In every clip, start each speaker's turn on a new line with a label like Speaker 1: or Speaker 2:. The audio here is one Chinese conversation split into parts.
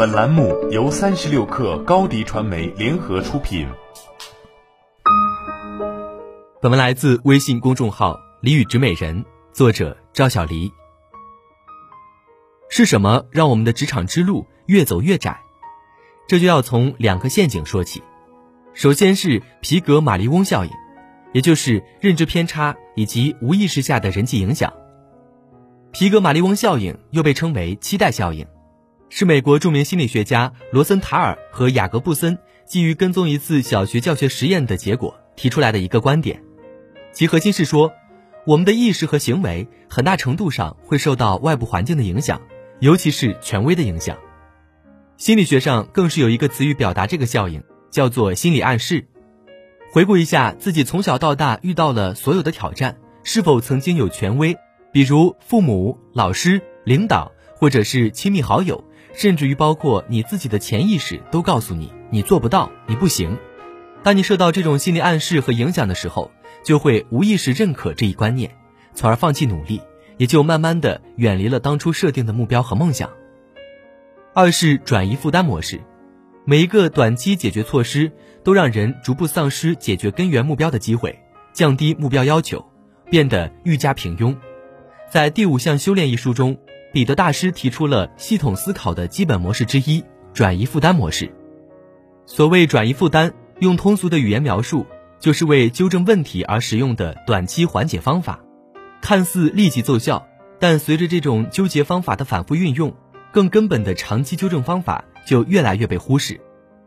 Speaker 1: 本栏目由三十六氪高低传媒联合出品。
Speaker 2: 本文来自微信公众号“李宇植美人”，作者赵小黎。是什么让我们的职场之路越走越窄？这就要从两个陷阱说起。首先是皮格马利翁效应，也就是认知偏差以及无意识下的人际影响。皮格马利翁效应又被称为期待效应，是美国著名心理学家罗森塔尔和雅各布森基于跟踪一次小学教学实验的结果提出来的一个观点。其核心是说，我们的意识和行为很大程度上会受到外部环境的影响，尤其是权威的影响。心理学上更是有一个词语表达这个效应，叫做心理暗示。回顾一下自己从小到大遇到了所有的挑战，是否曾经有权威？比如父母、老师、领导，或者是亲密好友，甚至于包括你自己的潜意识，都告诉你你做不到，你不行。当你受到这种心理暗示和影响的时候，就会无意识认可这一观念，从而放弃努力，也就慢慢的远离了当初设定的目标和梦想。二是转移负担模式，每一个短期解决措施都让人逐步丧失解决根源目标的机会，降低目标要求，变得愈加平庸。在第五项修炼一书中，彼得大师提出了系统思考的基本模式之一——转移负担模式。所谓转移负担，用通俗的语言描述，就是为纠正问题而使用的短期缓解方法。看似立即奏效，但随着这种纠结方法的反复运用，更根本的长期纠正方法就越来越被忽视。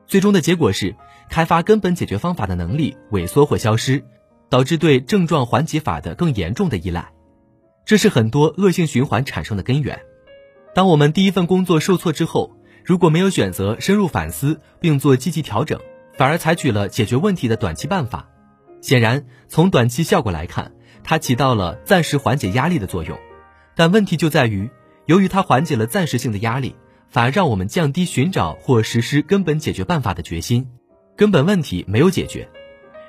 Speaker 2: 最终的结果是，开发根本解决方法的能力萎缩或消失，导致对症状缓解法的更严重的依赖。这是很多恶性循环产生的根源。当我们第一份工作受挫之后，如果没有选择深入反思并做积极调整，反而采取了解决问题的短期办法，显然从短期效果来看，它起到了暂时缓解压力的作用。但问题就在于，由于它缓解了暂时性的压力，反而让我们降低寻找或实施根本解决办法的决心，根本问题没有解决。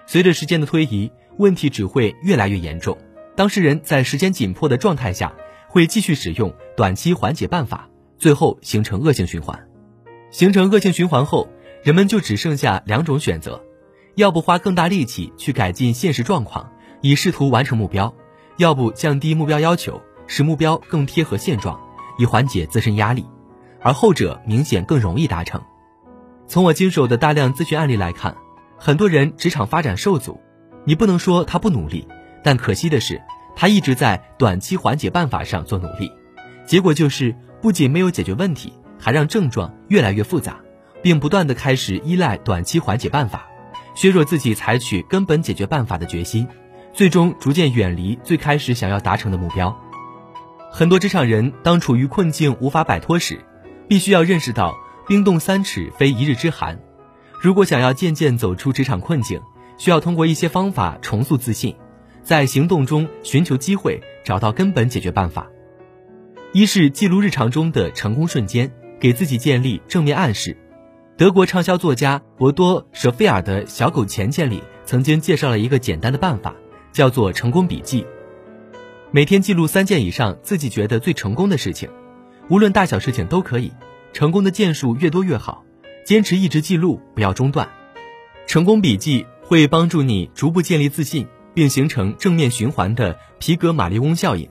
Speaker 2: 随着时间的推移，问题只会越来越严重。当事人在时间紧迫的状态下，会继续使用短期缓解办法，最后形成恶性循环。形成恶性循环后，人们就只剩下两种选择：要不花更大力气去改进现实状况，以试图完成目标；要不降低目标要求，使目标更贴合现状，以缓解自身压力。而后者明显更容易达成。从我经手的大量咨询案例来看，很多人职场发展受阻，你不能说他不努力。但可惜的是，他一直在短期缓解办法上做努力，结果就是不仅没有解决问题，还让症状越来越复杂，并不断的开始依赖短期缓解办法，削弱自己采取根本解决办法的决心，最终逐渐远离最开始想要达成的目标。很多职场人当处于困境无法摆脱时，必须要认识到冰冻三尺非一日之寒。如果想要渐渐走出职场困境，需要通过一些方法重塑自信。在行动中寻求机会，找到根本解决办法。一是记录日常中的成功瞬间，给自己建立正面暗示。德国畅销作家博多舍菲尔的小狗钱钱里曾经介绍了一个简单的办法，叫做成功笔记。每天记录三件以上自己觉得最成功的事情，无论大小事情都可以，成功的件数越多越好。坚持一直记录，不要中断。成功笔记会帮助你逐步建立自信。并形成正面循环的皮格马利翁效应，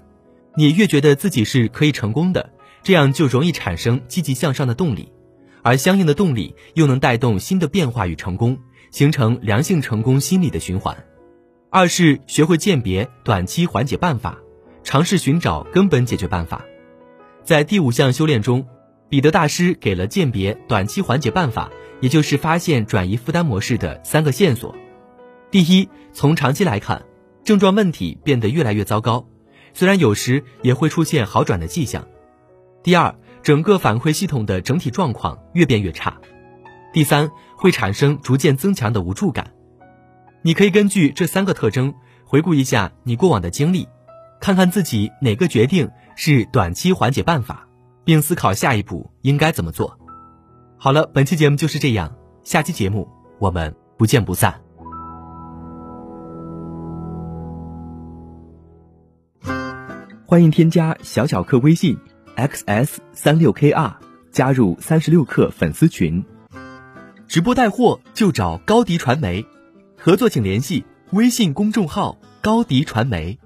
Speaker 2: 你越觉得自己是可以成功的，这样就容易产生积极向上的动力，而相应的动力又能带动新的变化与成功，形成良性成功心理的循环。二是学会鉴别短期缓解办法，尝试寻找根本解决办法。在第五项修炼中，彼得大师给了鉴别短期缓解办法，也就是发现转移负担模式的三个线索。第一，从长期来看，症状问题变得越来越糟糕，虽然有时也会出现好转的迹象。第二，整个反馈系统的整体状况越变越差。第三，会产生逐渐增强的无助感。你可以根据这三个特征回顾一下你过往的经历，看看自己哪个决定是短期缓解办法，并思考下一步应该怎么做。好了，本期节目就是这样，下期节目我们不见不散。欢迎添加小小客微信，xs 三六 kr，
Speaker 3: 加入三十六氪粉丝群。
Speaker 2: 直播带货就找高迪传媒，合作请联系微信公众号高迪传媒。